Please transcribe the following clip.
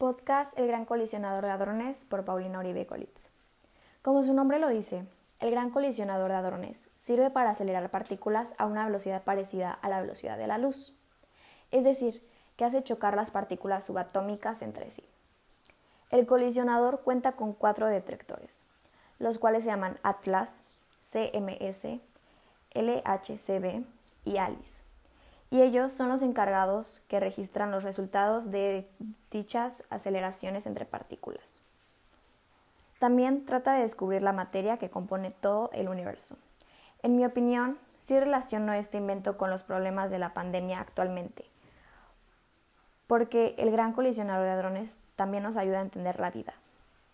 Podcast El Gran Colisionador de Hadrones por Paulina Uribe Colitz. Como su nombre lo dice, el Gran Colisionador de Hadrones sirve para acelerar partículas a una velocidad parecida a la velocidad de la luz, es decir, que hace chocar las partículas subatómicas entre sí. El colisionador cuenta con cuatro detectores, los cuales se llaman Atlas, CMS, LHCb y ALICE y ellos son los encargados que registran los resultados de dichas aceleraciones entre partículas. También trata de descubrir la materia que compone todo el universo. En mi opinión, sí relaciono este invento con los problemas de la pandemia actualmente, porque el gran colisionador de hadrones también nos ayuda a entender la vida.